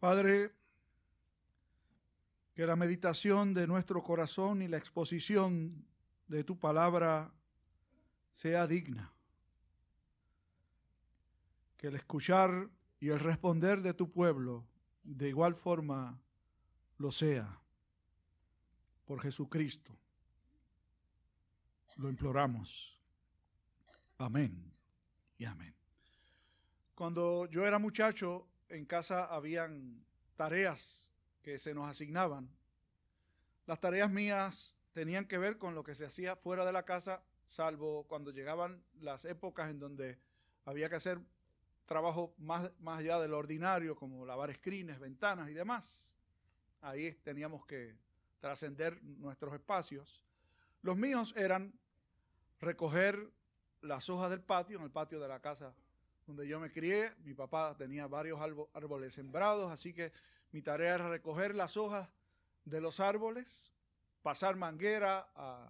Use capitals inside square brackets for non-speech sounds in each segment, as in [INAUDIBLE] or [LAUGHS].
Padre, que la meditación de nuestro corazón y la exposición de tu palabra sea digna. Que el escuchar y el responder de tu pueblo de igual forma lo sea. Por Jesucristo. Lo imploramos. Amén y amén. Cuando yo era muchacho, en casa habían tareas que se nos asignaban. Las tareas mías tenían que ver con lo que se hacía fuera de la casa, salvo cuando llegaban las épocas en donde había que hacer trabajo más, más allá de lo ordinario, como lavar escrines, ventanas y demás. Ahí teníamos que trascender nuestros espacios. Los míos eran recoger las hojas del patio, en el patio de la casa donde yo me crié. Mi papá tenía varios árboles sembrados, así que mi tarea era recoger las hojas de los árboles, pasar manguera al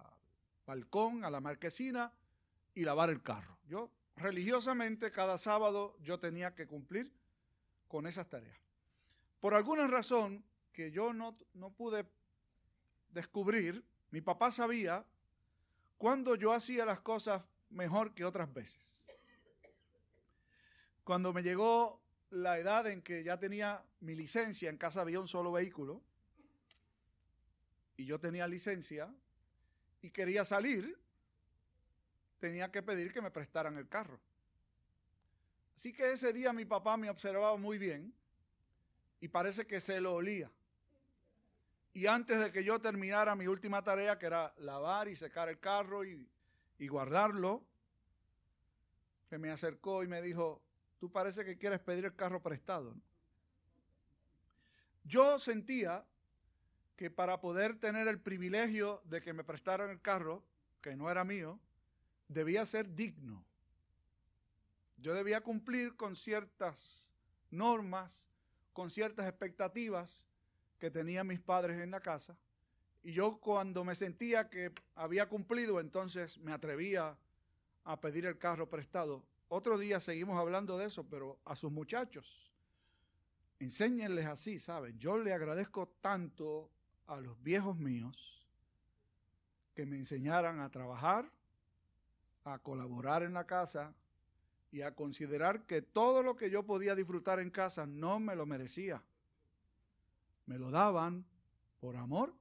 balcón, a la marquesina y lavar el carro. Yo religiosamente cada sábado yo tenía que cumplir con esas tareas. Por alguna razón que yo no, no pude descubrir, mi papá sabía cuando yo hacía las cosas mejor que otras veces. Cuando me llegó la edad en que ya tenía mi licencia, en casa había un solo vehículo, y yo tenía licencia, y quería salir, tenía que pedir que me prestaran el carro. Así que ese día mi papá me observaba muy bien y parece que se lo olía. Y antes de que yo terminara mi última tarea, que era lavar y secar el carro y, y guardarlo, se me acercó y me dijo, tú parece que quieres pedir el carro prestado. Yo sentía que para poder tener el privilegio de que me prestaran el carro, que no era mío, debía ser digno. Yo debía cumplir con ciertas normas, con ciertas expectativas que tenían mis padres en la casa. Y yo cuando me sentía que había cumplido, entonces me atrevía a pedir el carro prestado. Otro día seguimos hablando de eso, pero a sus muchachos, enséñenles así, ¿saben? Yo le agradezco tanto a los viejos míos que me enseñaran a trabajar, a colaborar en la casa y a considerar que todo lo que yo podía disfrutar en casa no me lo merecía. Me lo daban por amor,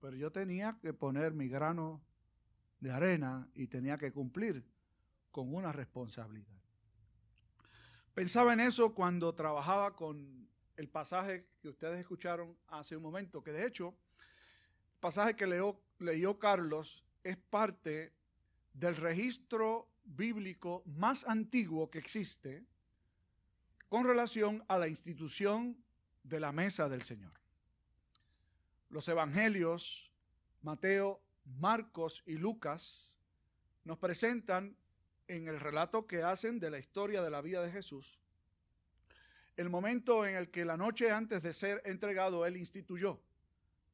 pero yo tenía que poner mi grano de arena y tenía que cumplir con una responsabilidad. Pensaba en eso cuando trabajaba con el pasaje que ustedes escucharon hace un momento, que de hecho, el pasaje que leyó, Carlos es parte del registro bíblico más antiguo que existe con relación a la institución de la mesa del Señor. Los evangelios, Mateo, Marcos y Lucas, nos presentan en el relato que hacen de la historia de la vida de Jesús, el momento en el que la noche antes de ser entregado Él instituyó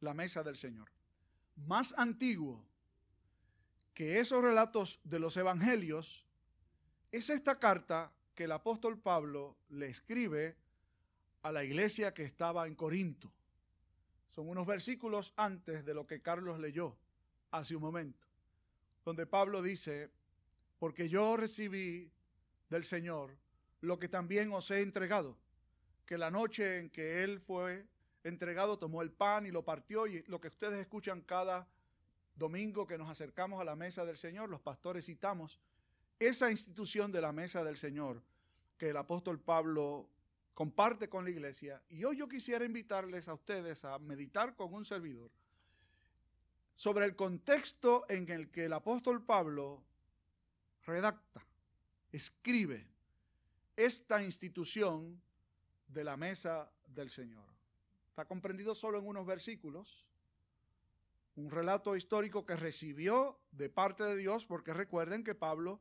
la mesa del Señor. Más antiguo que esos relatos de los evangelios es esta carta que el apóstol Pablo le escribe a la iglesia que estaba en Corinto. Son unos versículos antes de lo que Carlos leyó hace un momento, donde Pablo dice, porque yo recibí del Señor lo que también os he entregado, que la noche en que Él fue entregado tomó el pan y lo partió y lo que ustedes escuchan cada domingo que nos acercamos a la mesa del Señor, los pastores citamos esa institución de la mesa del Señor que el apóstol Pablo comparte con la iglesia. Y hoy yo quisiera invitarles a ustedes a meditar con un servidor sobre el contexto en el que el apóstol Pablo redacta, escribe esta institución de la mesa del Señor. Está comprendido solo en unos versículos, un relato histórico que recibió de parte de Dios, porque recuerden que Pablo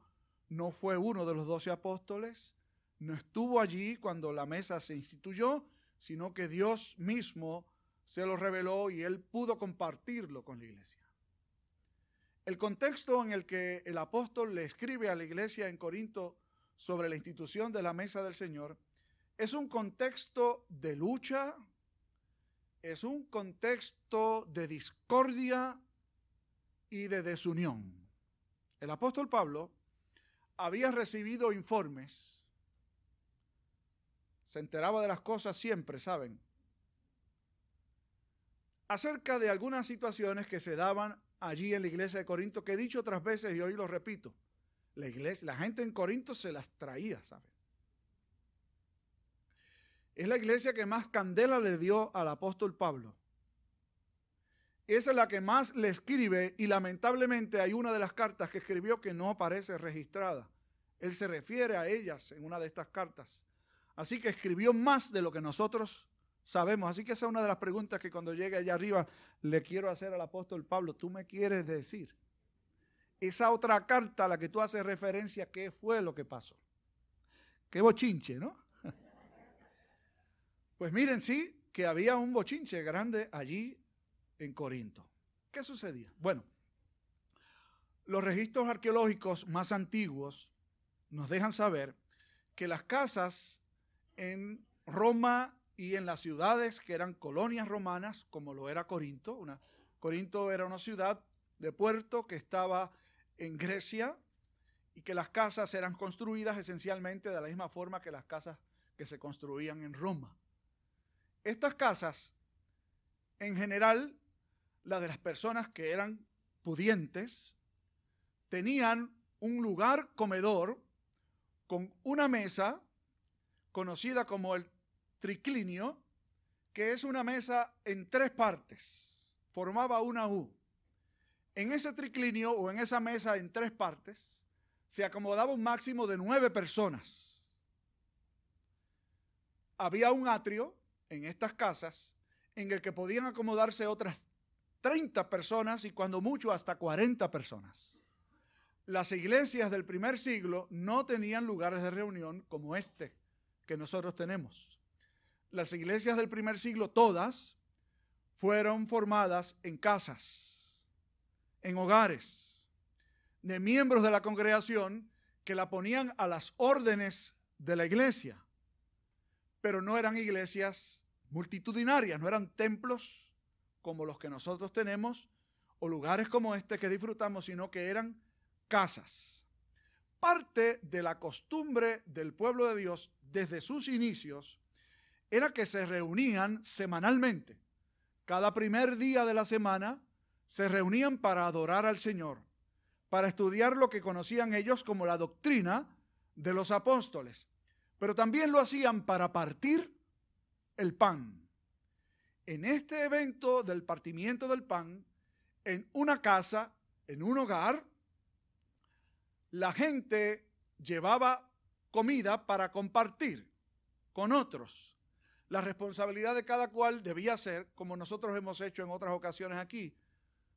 no fue uno de los doce apóstoles, no estuvo allí cuando la mesa se instituyó, sino que Dios mismo se lo reveló y él pudo compartirlo con la iglesia. El contexto en el que el apóstol le escribe a la iglesia en Corinto sobre la institución de la mesa del Señor es un contexto de lucha, es un contexto de discordia y de desunión. El apóstol Pablo había recibido informes, se enteraba de las cosas siempre, ¿saben? Acerca de algunas situaciones que se daban allí en la iglesia de Corinto, que he dicho otras veces y hoy lo repito. La iglesia, la gente en Corinto se las traía, ¿saben? Es la iglesia que más candela le dio al apóstol Pablo. Esa es la que más le escribe y lamentablemente hay una de las cartas que escribió que no aparece registrada. Él se refiere a ellas en una de estas cartas. Así que escribió más de lo que nosotros sabemos. Así que esa es una de las preguntas que cuando llegue allá arriba le quiero hacer al apóstol Pablo. ¿Tú me quieres decir? Esa otra carta a la que tú haces referencia, ¿qué fue lo que pasó? Qué bochinche, ¿no? [LAUGHS] Pues miren, sí, que había un bochinche grande allí en Corinto. ¿Qué sucedía? Bueno, los registros arqueológicos más antiguos nos dejan saber que las casas en Roma y en las ciudades que eran colonias romanas, como lo era Corinto, una, Corinto era una ciudad de puerto que estaba en Grecia y que las casas eran construidas esencialmente de la misma forma que las casas que se construían en Roma. Estas casas, en general, la de las personas que eran pudientes, tenían un lugar comedor con una mesa conocida como el triclinio, que es una mesa en tres partes, formaba una U. En ese triclinio o en esa mesa en tres partes se acomodaba un máximo de nueve personas. Había un atrio en estas casas en el que podían acomodarse otras 30 personas y cuando mucho hasta 40 personas. Las iglesias del primer siglo no tenían lugares de reunión como este que nosotros tenemos. Las iglesias del primer siglo todas fueron formadas en casas, en hogares, de miembros de la congregación que la ponían a las órdenes de la iglesia, pero no eran iglesias multitudinarias, no eran templos como los que nosotros tenemos o lugares como este que disfrutamos, sino que eran casas. Parte de la costumbre del pueblo de Dios desde sus inicios era que se reunían semanalmente. Cada primer día de la semana se reunían para adorar al Señor, para estudiar lo que conocían ellos como la doctrina de los apóstoles, pero también lo hacían para partir el pan en este evento del partimiento del pan, en una casa, en un hogar, la gente llevaba comida para compartir con otros. La responsabilidad de cada cual debía ser, como nosotros hemos hecho en otras ocasiones aquí,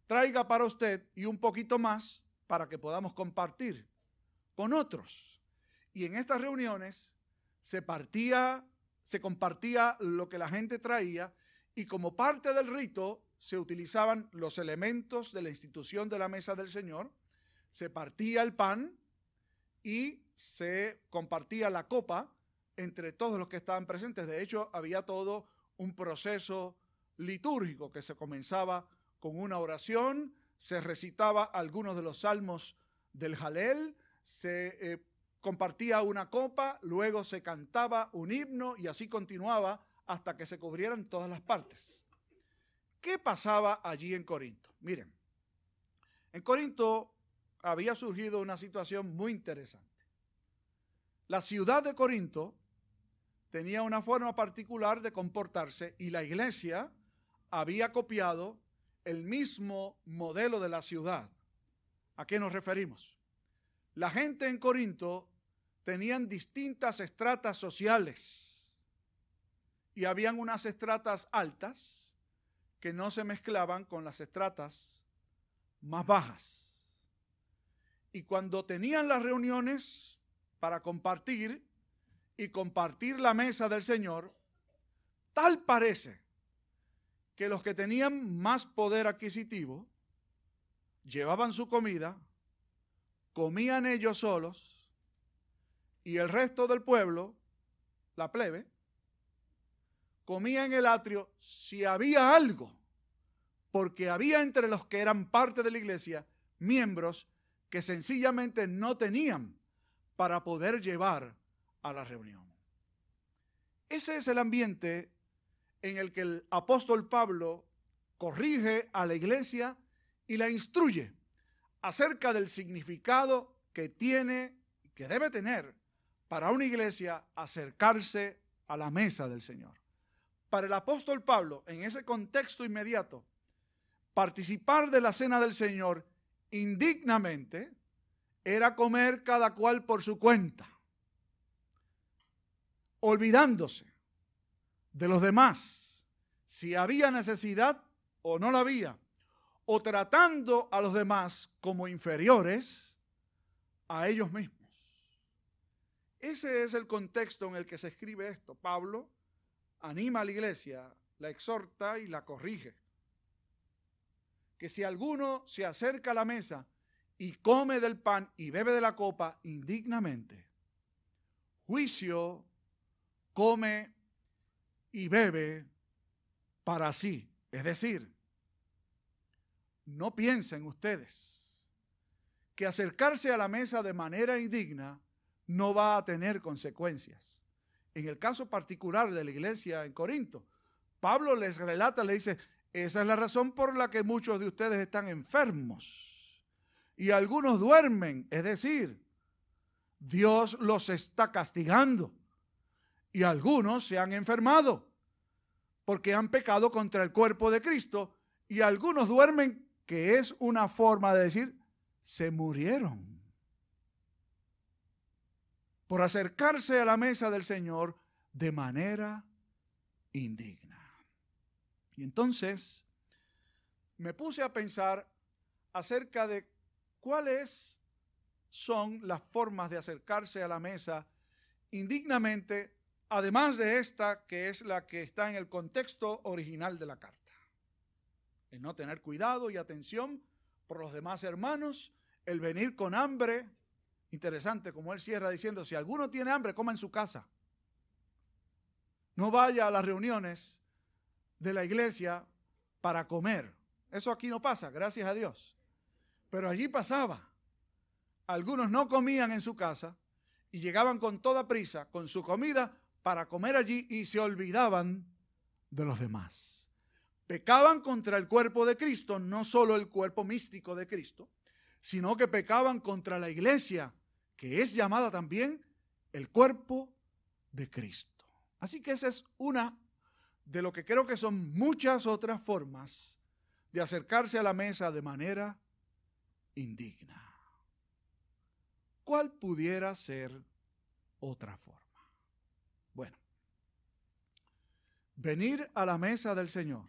traiga para usted y un poquito más para que podamos compartir con otros. Y en estas reuniones se partía, se compartía lo que la gente traía y como parte del rito se utilizaban los elementos de la institución de la mesa del Señor, se partía el pan y se compartía la copa entre todos los que estaban presentes. De hecho, había todo un proceso litúrgico que se comenzaba con una oración, se recitaba algunos de los salmos del Jalel, se eh, compartía una copa, luego se cantaba un himno y así continuaba hasta que se cubrieran todas las partes. ¿Qué pasaba allí en Corinto? Miren, en Corinto había surgido una situación muy interesante. La ciudad de Corinto tenía una forma particular de comportarse y la iglesia había copiado el mismo modelo de la ciudad. ¿A qué nos referimos? La gente en Corinto tenían distintas estratas sociales y habían unas estratas altas que no se mezclaban con las estratas más bajas. Y cuando tenían las reuniones para compartir y compartir la mesa del Señor, tal parece que los que tenían más poder adquisitivo llevaban su comida, comían ellos solos y el resto del pueblo, la plebe, comía en el atrio si había algo, porque había entre los que eran parte de la iglesia miembros que sencillamente no tenían para poder llevar a la reunión. Ese es el ambiente en el que el apóstol Pablo corrige a la iglesia y la instruye acerca del significado que tiene, que debe tener para una iglesia acercarse a la mesa del Señor. Para el apóstol Pablo, en ese contexto inmediato, participar de la cena del Señor indignamente era comer cada cual por su cuenta, olvidándose de los demás, si había necesidad o no la había, o tratando a los demás como inferiores a ellos mismos. Ese es el contexto en el que se escribe esto. Pablo anima a la iglesia, la exhorta y la corrige. Que si alguno se acerca a la mesa y come del pan y bebe de la copa indignamente, juicio come y bebe para sí. Es decir, no piensen ustedes que acercarse a la mesa de manera indigna no va a tener consecuencias. En el caso particular de la iglesia en Corinto, Pablo les relata, le dice, esa es la razón por la que muchos de ustedes están enfermos y algunos duermen, es decir, Dios los está castigando y algunos se han enfermado porque han pecado contra el cuerpo de Cristo y algunos duermen, que es una forma de decir, se murieron. Por acercarse a la mesa del Señor de manera indigna. Y entonces me puse a pensar acerca de cuáles son las formas de acercarse a la mesa indignamente además de esta, que es la que está en el contexto original de la carta. El no tener cuidado y atención por los demás hermanos, el venir con hambre. Interesante, como él cierra diciendo, si alguno tiene hambre, coma en su casa. No vaya a las reuniones de la iglesia para comer. Eso aquí no pasa, gracias a Dios. Pero allí pasaba. Algunos no comían en su casa y llegaban con toda prisa, con su comida, para comer allí y se olvidaban de los demás. Pecaban contra el cuerpo de Cristo, no solo el cuerpo místico de Cristo, sino que pecaban contra la iglesia, que es llamada también el cuerpo de Cristo. Así que esa es una de lo que creo que son muchas otras formas de acercarse a la mesa de manera indigna. ¿Cuál pudiera ser otra forma? Bueno, venir a la mesa del Señor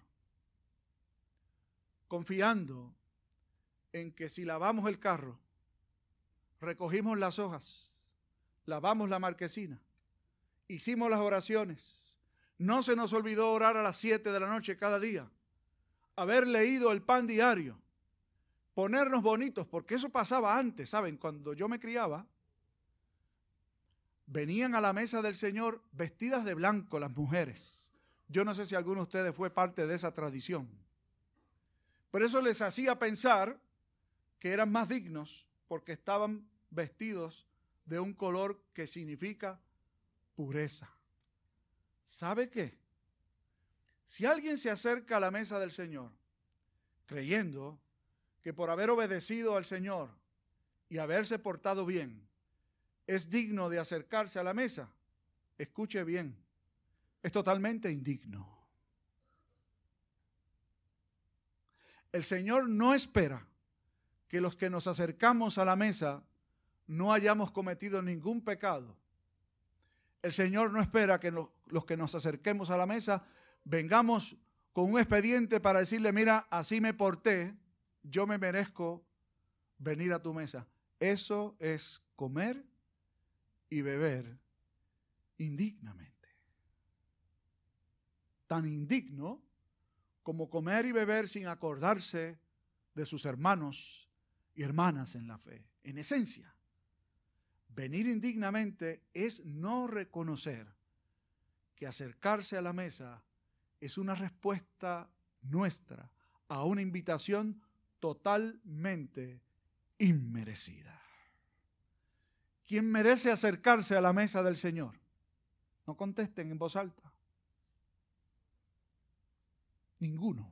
confiando en que si lavamos el carro, recogimos las hojas, lavamos la marquesina, hicimos las oraciones, no se nos olvidó orar a las 7 de la noche cada día, haber leído el pan diario, ponernos bonitos, porque eso pasaba antes, ¿saben? Cuando yo me criaba, venían a la mesa del Señor vestidas de blanco las mujeres. Yo no sé si alguno de ustedes fue parte de esa tradición. Pero eso les hacía pensar que eran más dignos porque estaban vestidos de un color que significa pureza. ¿Sabe qué? Si alguien se acerca a la mesa del Señor creyendo que por haber obedecido al Señor y haberse portado bien, es digno de acercarse a la mesa, escuche bien, es totalmente indigno. El Señor no espera que los que nos acercamos a la mesa no hayamos cometido ningún pecado. El Señor no espera que los que nos acerquemos a la mesa vengamos con un expediente para decirle, mira, así me porté, yo me merezco venir a tu mesa. Eso es comer y beber indignamente. Tan indigno como comer y beber sin acordarse de sus hermanos y hermanas en la fe. En esencia, venir indignamente es no reconocer que acercarse a la mesa es una respuesta nuestra a una invitación totalmente inmerecida. ¿Quién merece acercarse a la mesa del Señor? No contesten en voz alta. Ninguno.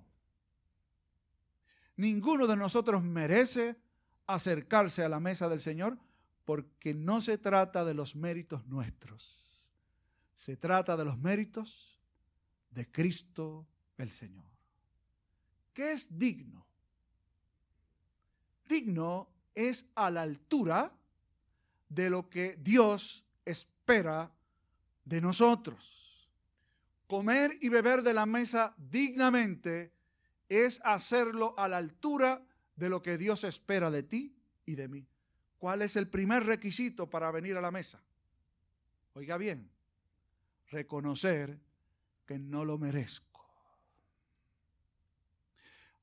Ninguno de nosotros merece acercarse a la mesa del Señor porque no se trata de los méritos nuestros. Se trata de los méritos de Cristo el Señor. ¿Qué es digno? Digno es a la altura de lo que Dios espera de nosotros. Comer y beber de la mesa dignamente es hacerlo a la altura de lo que Dios espera de ti y de mí. ¿Cuál es el primer requisito para venir a la mesa? Oiga bien, reconocer que no lo merezco.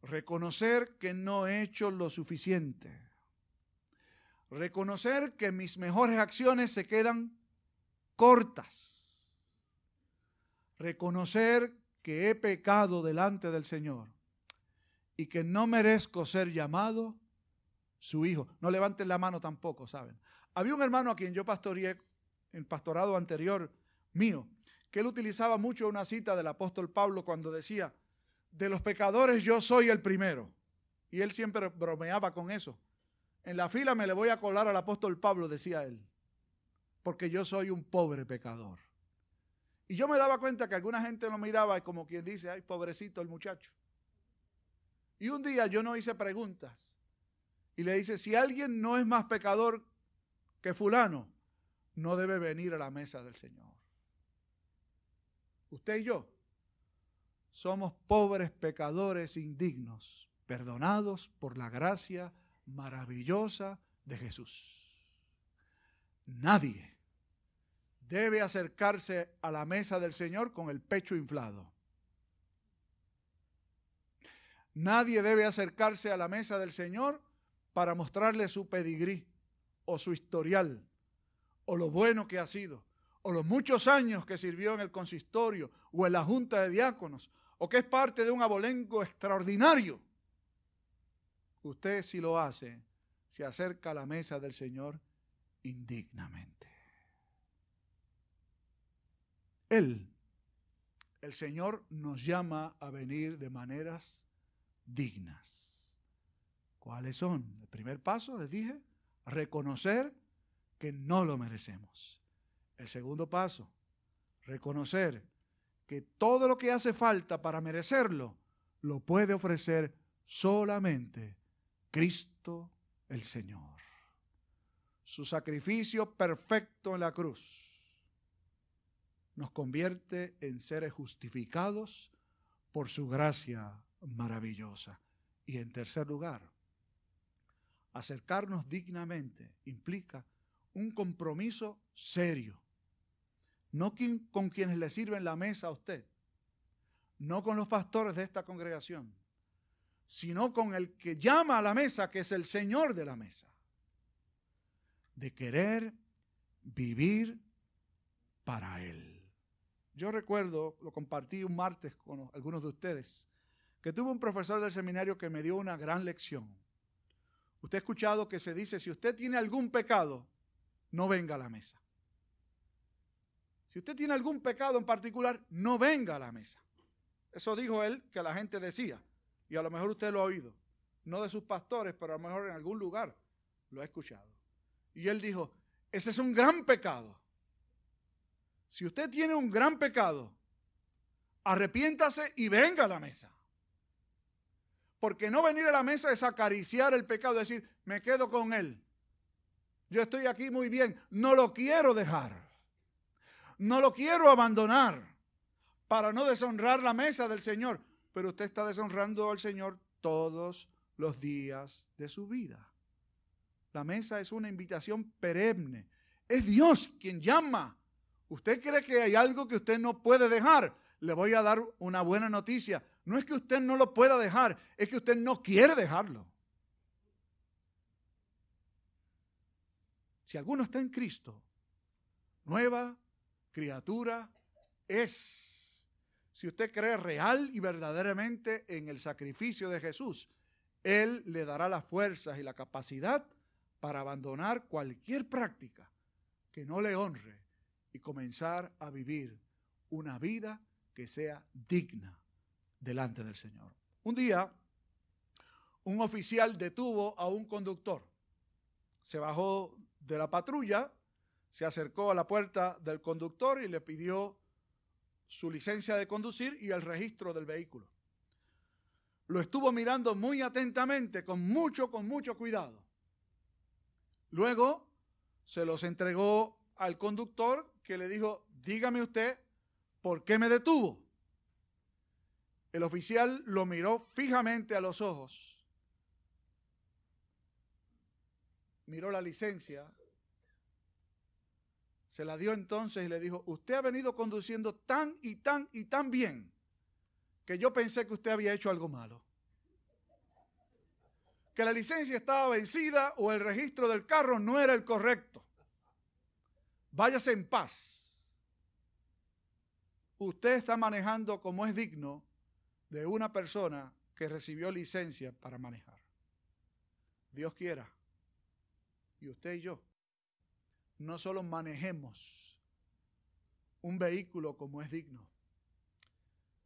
Reconocer que no he hecho lo suficiente. Reconocer que mis mejores acciones se quedan cortas. Reconocer que he pecado delante del Señor y que no merezco ser llamado su hijo. No levanten la mano tampoco, ¿saben? Había un hermano a quien yo pastoreé en pastorado anterior mío, que él utilizaba mucho una cita del apóstol Pablo cuando decía, de los pecadores yo soy el primero. Y él siempre bromeaba con eso. En la fila me le voy a colar al apóstol Pablo, decía él, porque yo soy un pobre pecador. Y yo me daba cuenta que alguna gente lo miraba como quien dice, ay, pobrecito el muchacho. Y un día yo no hice preguntas. Y le dice, si alguien no es más pecador que fulano, no debe venir a la mesa del Señor. Usted y yo somos pobres pecadores indignos, perdonados por la gracia maravillosa de Jesús. Nadie debe acercarse a la mesa del Señor con el pecho inflado. Nadie debe acercarse a la mesa del Señor para mostrarle su pedigrí o su historial o lo bueno que ha sido o los muchos años que sirvió en el consistorio o en la junta de diáconos o que es parte de un abolengo extraordinario. Usted si lo hace, se acerca a la mesa del Señor indignamente. Él, el Señor, nos llama a venir de maneras dignas. ¿Cuáles son? El primer paso, les dije, reconocer que no lo merecemos. El segundo paso, reconocer que todo lo que hace falta para merecerlo lo puede ofrecer solamente Cristo el Señor. Su sacrificio perfecto en la cruz nos convierte en seres justificados por su gracia maravillosa. Y en tercer lugar, acercarnos dignamente implica un compromiso serio no con quienes le sirven la mesa a usted, no con los pastores de esta congregación, sino con el que llama a la mesa, que es el Señor de la mesa, de querer vivir para Él. Yo recuerdo, lo compartí un martes con algunos de ustedes, que tuve un profesor del seminario que me dio una gran lección. Usted ha escuchado que se dice, si usted tiene algún pecado, no venga a la mesa. Si usted tiene algún pecado en particular, no venga a la mesa. Eso dijo él que la gente decía. Y a lo mejor usted lo ha oído. No de sus pastores, pero a lo mejor en algún lugar lo ha escuchado. Y él dijo, ese es un gran pecado. Si usted tiene un gran pecado, arrepiéntase y venga a la mesa. Porque no venir a la mesa es acariciar el pecado, decir, me quedo con él. Yo estoy aquí muy bien, no lo quiero dejar no lo quiero abandonar para no deshonrar la mesa del Señor. Pero usted está deshonrando al Señor todos los días de su vida. La mesa es una invitación perenne. Es Dios quien llama. ¿Usted cree que hay algo que usted no puede dejar? Le voy a dar una buena noticia. No es que usted no lo pueda dejar, es que usted no quiere dejarlo. Si alguno está en Cristo, nueva criatura es, si usted cree real y verdaderamente en el sacrificio de Jesús, Él le dará las fuerzas y la capacidad para abandonar cualquier práctica que no le honre y comenzar a vivir una vida que sea digna delante del Señor. Un día, un oficial detuvo a un conductor. Se bajó de la patrulla, se acercó a la puerta del conductor y le pidió su licencia de conducir y el registro del vehículo. Lo estuvo mirando muy atentamente, con mucho, con mucho cuidado. Luego se los entregó al conductor que le dijo, dígame usted, ¿por qué me detuvo? El oficial lo miró fijamente a los ojos, miró la licencia, se la dio entonces y le dijo, usted ha venido conduciendo tan y tan y tan bien que yo pensé que usted había hecho algo malo. Que la licencia estaba vencida o el registro del carro no era el correcto. Váyase en paz. Usted está manejando como es digno de una persona que recibió licencia para manejar. Dios quiera. Y usted y yo no solo manejemos un vehículo como es digno,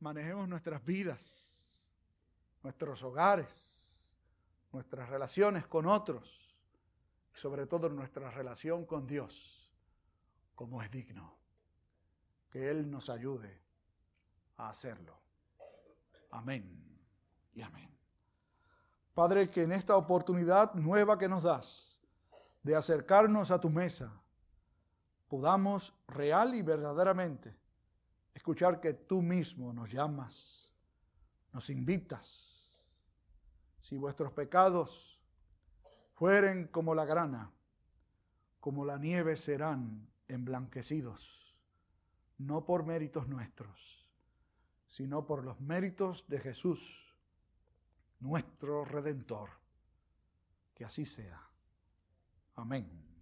manejemos nuestras vidas, nuestros hogares, nuestras relaciones con otros, y sobre todo nuestra relación con Dios como es digno. Que Él nos ayude a hacerlo. Amén y amén. Padre, que en esta oportunidad nueva que nos das de acercarnos a tu mesa, podamos real y verdaderamente escuchar que tú mismo nos llamas, nos invitas. Si vuestros pecados fueren como la grana, como la nieve serán emblanquecidos, no por méritos nuestros sino por los méritos de Jesús, nuestro Redentor. Que así sea. Amén.